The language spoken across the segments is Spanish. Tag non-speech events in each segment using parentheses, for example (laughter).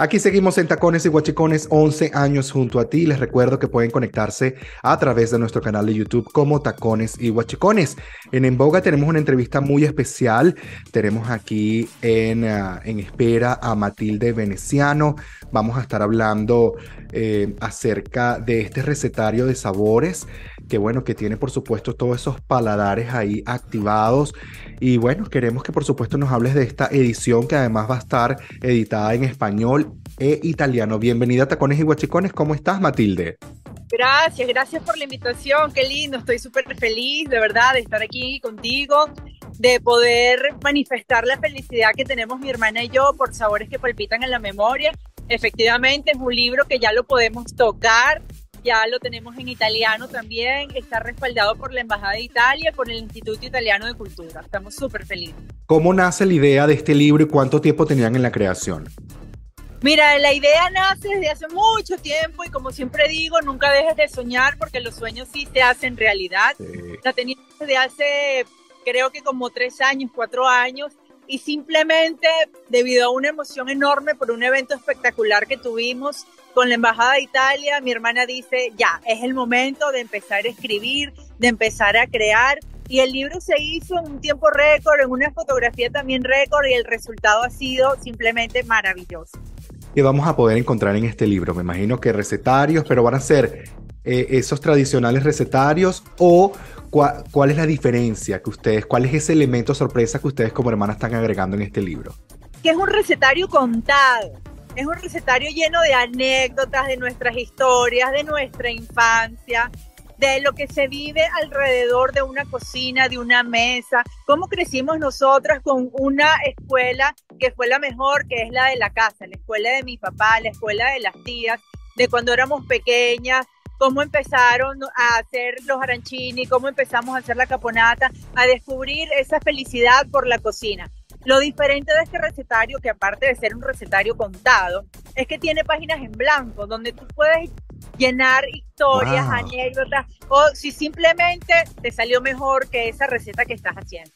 Aquí seguimos en Tacones y Guachicones 11 años junto a ti. Les recuerdo que pueden conectarse a través de nuestro canal de YouTube como Tacones y Guachicones. En En Boga tenemos una entrevista muy especial. Tenemos aquí en, uh, en espera a Matilde Veneciano. Vamos a estar hablando eh, acerca de este recetario de sabores que bueno, que tiene por supuesto todos esos paladares ahí activados. Y bueno, queremos que por supuesto nos hables de esta edición que además va a estar editada en español e italiano. Bienvenida a Tacones y Guachicones. ¿Cómo estás, Matilde? Gracias, gracias por la invitación. Qué lindo, estoy súper feliz de verdad de estar aquí contigo, de poder manifestar la felicidad que tenemos mi hermana y yo por sabores que palpitan en la memoria. Efectivamente, es un libro que ya lo podemos tocar, ya lo tenemos en italiano también, está respaldado por la Embajada de Italia, por el Instituto Italiano de Cultura. Estamos súper felices. ¿Cómo nace la idea de este libro y cuánto tiempo tenían en la creación? Mira, la idea nace desde hace mucho tiempo y como siempre digo, nunca dejes de soñar porque los sueños sí se hacen realidad. Sí. La tenía desde hace, creo que como tres años, cuatro años y simplemente debido a una emoción enorme por un evento espectacular que tuvimos con la Embajada de Italia, mi hermana dice, ya, es el momento de empezar a escribir, de empezar a crear. Y el libro se hizo en un tiempo récord, en una fotografía también récord y el resultado ha sido simplemente maravilloso. ¿Qué vamos a poder encontrar en este libro? Me imagino que recetarios, pero van a ser eh, esos tradicionales recetarios o ¿Cuál, ¿Cuál, es la diferencia que ustedes, cuál es ese elemento sorpresa que ustedes como hermanas están agregando en este libro? Que es un recetario contado, es un recetario lleno de anécdotas de nuestras historias, de nuestra infancia, de lo que se vive alrededor de una cocina, de una mesa, cómo crecimos nosotras con una escuela que fue la mejor, que es la de la casa, la escuela de mi papá, la escuela de las tías, de cuando éramos pequeñas, cómo empezaron a hacer los arancini, cómo empezamos a hacer la caponata, a descubrir esa felicidad por la cocina. Lo diferente de este recetario, que aparte de ser un recetario contado, es que tiene páginas en blanco donde tú puedes llenar historias, wow. anécdotas, o si simplemente te salió mejor que esa receta que estás haciendo.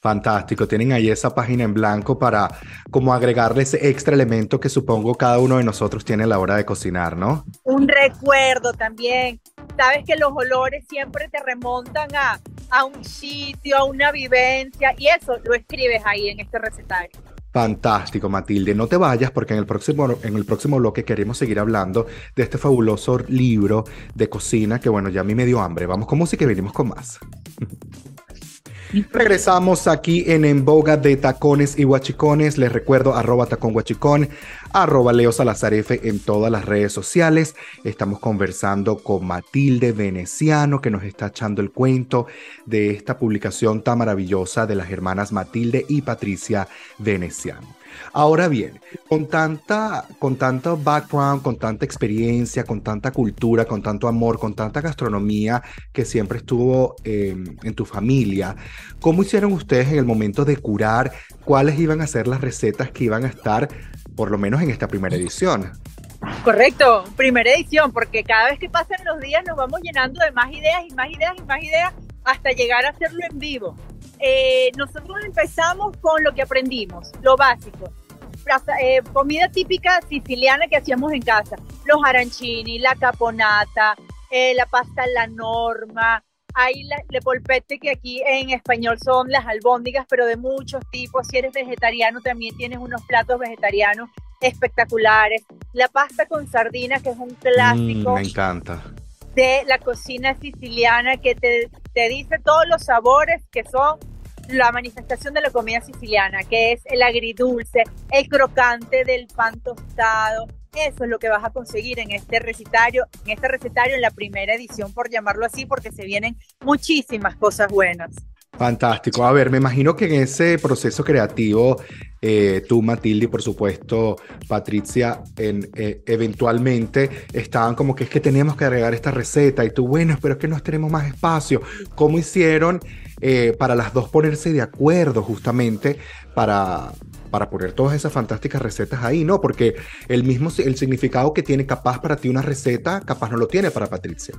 Fantástico, tienen ahí esa página en blanco para como agregarle ese extra elemento que supongo cada uno de nosotros tiene a la hora de cocinar, ¿no? Un recuerdo también. Sabes que los olores siempre te remontan a, a un sitio, a una vivencia y eso lo escribes ahí en este recetario. Fantástico, Matilde. No te vayas porque en el próximo, en el próximo bloque queremos seguir hablando de este fabuloso libro de cocina que, bueno, ya a mí me dio hambre. Vamos con música y venimos con más. (laughs) Regresamos aquí en En Boga de Tacones y Guachicones. Les recuerdo arroba tacón guachicón, arroba Leo Salazar F en todas las redes sociales. Estamos conversando con Matilde Veneciano que nos está echando el cuento de esta publicación tan maravillosa de las hermanas Matilde y Patricia Veneciano. Ahora bien, con tanta, con tanto background, con tanta experiencia, con tanta cultura, con tanto amor, con tanta gastronomía que siempre estuvo eh, en tu familia, ¿cómo hicieron ustedes en el momento de curar cuáles iban a ser las recetas que iban a estar, por lo menos en esta primera edición? Correcto, primera edición, porque cada vez que pasan los días nos vamos llenando de más ideas y más ideas y más ideas hasta llegar a hacerlo en vivo. Eh, nosotros empezamos con lo que aprendimos, lo básico. Eh, comida típica siciliana que hacíamos en casa, los arancini, la caponata, eh, la pasta la norma, hay la, le polpette que aquí en español son las albóndigas, pero de muchos tipos. Si eres vegetariano también tienes unos platos vegetarianos espectaculares. La pasta con sardinas, que es un clásico. Mm, me encanta. De la cocina siciliana que te, te dice todos los sabores que son la manifestación de la comida siciliana, que es el agridulce, el crocante del pan tostado. Eso es lo que vas a conseguir en este recetario, en este recetario, en la primera edición, por llamarlo así, porque se vienen muchísimas cosas buenas. Fantástico. A ver, me imagino que en ese proceso creativo, eh, tú, Matilde, y por supuesto, Patricia, eh, eventualmente estaban como que es que teníamos que agregar esta receta y tú, bueno, pero es que no tenemos más espacio. ¿Cómo hicieron eh, para las dos ponerse de acuerdo justamente para, para poner todas esas fantásticas recetas ahí, ¿no? Porque el mismo, el significado que tiene capaz para ti una receta, capaz no lo tiene para Patricia.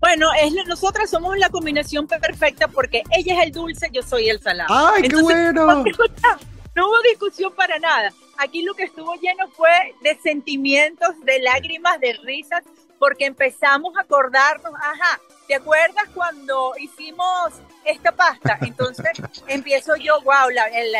Bueno, es, nosotras somos la combinación perfecta porque ella es el dulce, yo soy el salado. ¡Ay, Entonces, qué bueno! No, no hubo discusión para nada. aquí lo que estuvo lleno fue de sentimientos, de lágrimas, de risas, porque empezamos a acordarnos, ajá, ¿te acuerdas cuando hicimos esta pasta? Entonces (laughs) empiezo yo, wow,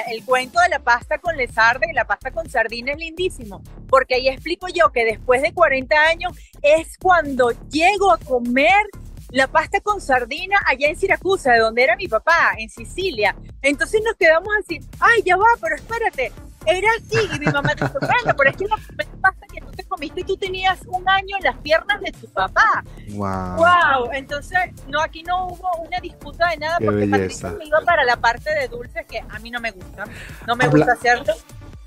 el, cuento de la pasta con lesarde y la pasta con sardina es lindísimo, porque ahí explico yo que después de 40 años es cuando llego a comer la pasta con sardina allá en Siracusa, de donde era mi papá, en Sicilia. Entonces nos quedamos así, ay, ya va, pero espérate, era así. Y mi mamá dijo, bueno, pero es que la comiste, tú tenías un año en las piernas de tu papá. Wow. Wow. Entonces, no, aquí no hubo una disputa de nada, porque Patricia me iba para la parte de dulces que a mí no me gusta. No me gusta hacerlo.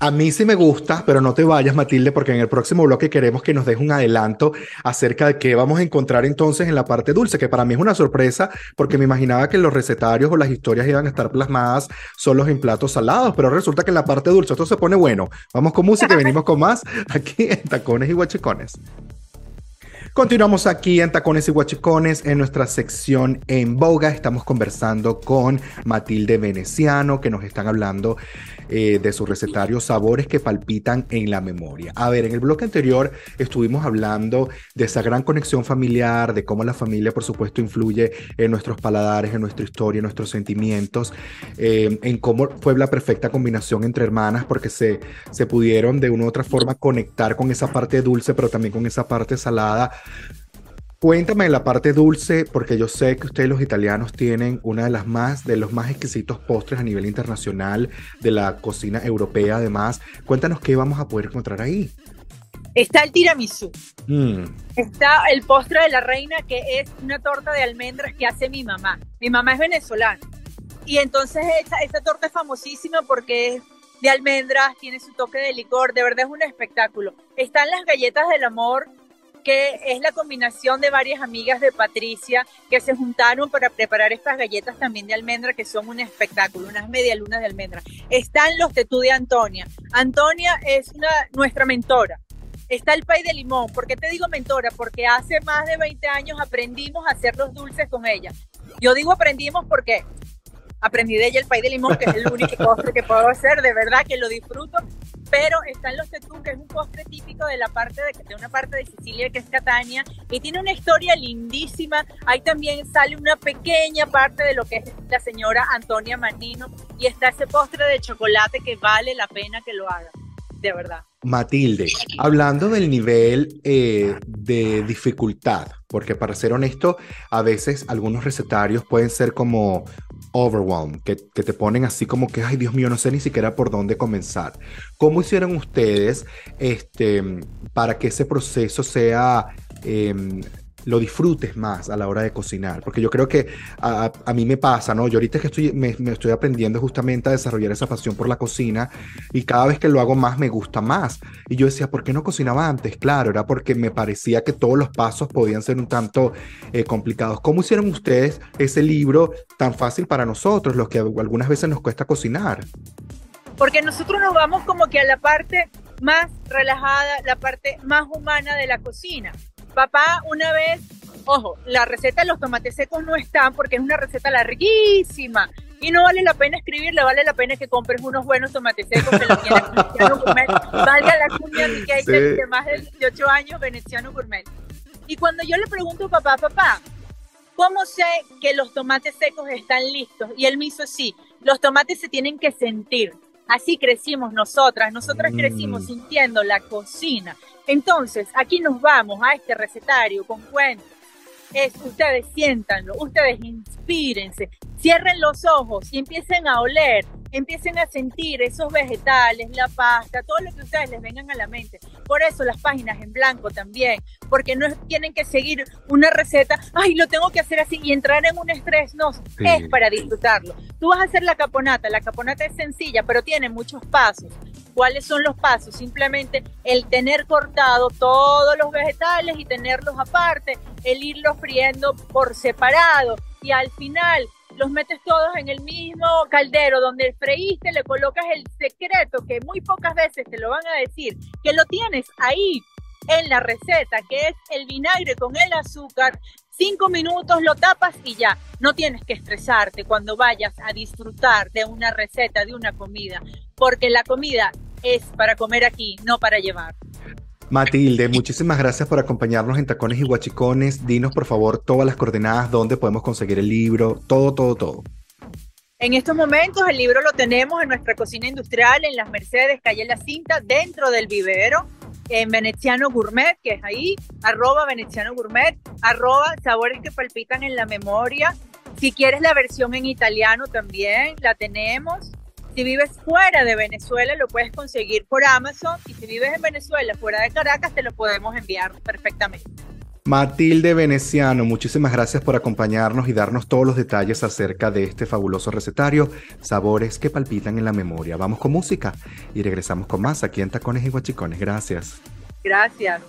A mí sí me gusta, pero no te vayas, Matilde, porque en el próximo bloque queremos que nos deje un adelanto acerca de qué vamos a encontrar entonces en la parte dulce, que para mí es una sorpresa, porque me imaginaba que los recetarios o las historias iban a estar plasmadas solos en platos salados, pero resulta que en la parte dulce esto se pone bueno. Vamos con música y venimos con más aquí en Tacones y Guachicones. Continuamos aquí en Tacones y Guachicones en nuestra sección en boga. Estamos conversando con Matilde Veneciano, que nos están hablando eh, de su recetario Sabores que palpitan en la memoria. A ver, en el bloque anterior estuvimos hablando de esa gran conexión familiar, de cómo la familia, por supuesto, influye en nuestros paladares, en nuestra historia, en nuestros sentimientos, eh, en cómo fue la perfecta combinación entre hermanas, porque se, se pudieron de una u otra forma conectar con esa parte dulce, pero también con esa parte salada Cuéntame la parte dulce, porque yo sé que ustedes los italianos tienen una de las más, de los más exquisitos postres a nivel internacional de la cocina europea, además. Cuéntanos qué vamos a poder encontrar ahí. Está el tiramisú. Mm. Está el postre de la reina, que es una torta de almendras que hace mi mamá. Mi mamá es venezolana. Y entonces esta, esta torta es famosísima porque es de almendras, tiene su toque de licor, de verdad es un espectáculo. Están las galletas del amor, que es la combinación de varias amigas de Patricia que se juntaron para preparar estas galletas también de almendra que son un espectáculo, unas medialunas de almendra. Están los tetú de Antonia. Antonia es una, nuestra mentora. Está el pay de limón. ¿Por qué te digo mentora? Porque hace más de 20 años aprendimos a hacer los dulces con ella. Yo digo aprendimos porque aprendí de ella el pay de limón, que es el único (laughs) postre que puedo hacer, de verdad que lo disfruto pero están los tetú, que es un postre típico de la parte de, una parte de Sicilia que es Catania, y tiene una historia lindísima. Ahí también sale una pequeña parte de lo que es la señora Antonia Manino, y está ese postre de chocolate que vale la pena que lo haga, de verdad. Matilde, hablando del nivel eh, de dificultad, porque para ser honesto, a veces algunos recetarios pueden ser como overwhelmed, que, te ponen así como que, ay Dios mío, no sé ni siquiera por dónde comenzar. ¿Cómo hicieron ustedes este, para que ese proceso sea em, lo disfrutes más a la hora de cocinar, porque yo creo que a, mí me pasa, ¿no? Yo ahorita que estoy, me, estoy aprendiendo justamente a desarrollar esa pasión por la cocina y cada vez que lo hago más me gusta más. Y yo decía, ¿por qué no cocinaba antes? Claro, era porque me parecía que todos los pasos podían ser un tanto eh, complicados. ¿Cómo hicieron ustedes ese libro tan fácil para nosotros, los que algunas veces nos cuesta cocinar? Porque nosotros nos vamos como que a la parte más relajada, la parte más humana de la cocina. Papá una vez, ojo, la receta de los tomates secos no está porque es una receta larguísima y no vale la pena escribirle, vale la pena que compres unos buenos tomates secos (laughs) Veneciano Gourmet. Valga la cuña que hay de más de 18 años Veneciano Gourmet. Y cuando yo le pregunto a papá, papá, ¿cómo sé que los tomates secos están listos? Y él me hizo así, los tomates se tienen que sentir. Así crecimos nosotras, nosotras crecimos mm. sintiendo la cocina. Entonces, aquí nos vamos a este recetario con cuentos. Es, ustedes siéntanlo, ustedes inspírense, cierren los ojos y empiecen a oler, empiecen a sentir esos vegetales, la pasta, todo lo que ustedes les vengan a la mente. Por eso las páginas en blanco también, porque no tienen que seguir una receta, ay, lo tengo que hacer así y entrar en un estrés, no, es para disfrutarlo. Tú vas a hacer la caponata, la caponata es sencilla, pero tiene muchos pasos. ¿Cuáles son los pasos? Simplemente el tener cortado todos los vegetales y tenerlos aparte, el irlos friendo por separado y al final los metes todos en el mismo caldero donde freíste, le colocas el secreto que muy pocas veces te lo van a decir, que lo tienes ahí en la receta, que es el vinagre con el azúcar. Cinco minutos lo tapas y ya. No tienes que estresarte cuando vayas a disfrutar de una receta, de una comida, porque la comida es para comer aquí, no para llevar. Matilde, muchísimas gracias por acompañarnos en Tacones y Guachicones. Dinos, por favor, todas las coordenadas, dónde podemos conseguir el libro, todo, todo, todo. En estos momentos el libro lo tenemos en nuestra cocina industrial en las Mercedes, calle La Cinta, dentro del vivero, en Veneciano Gourmet, que es ahí, arroba Veneciano Gourmet, arroba sabores que palpitan en la memoria. Si quieres la versión en italiano también, la tenemos. Si vives fuera de Venezuela, lo puedes conseguir por Amazon. Y si vives en Venezuela, fuera de Caracas, te lo podemos enviar perfectamente. Matilde Veneciano, muchísimas gracias por acompañarnos y darnos todos los detalles acerca de este fabuloso recetario, sabores que palpitan en la memoria. Vamos con música y regresamos con más aquí en Tacones y Guachicones. Gracias. Gracias.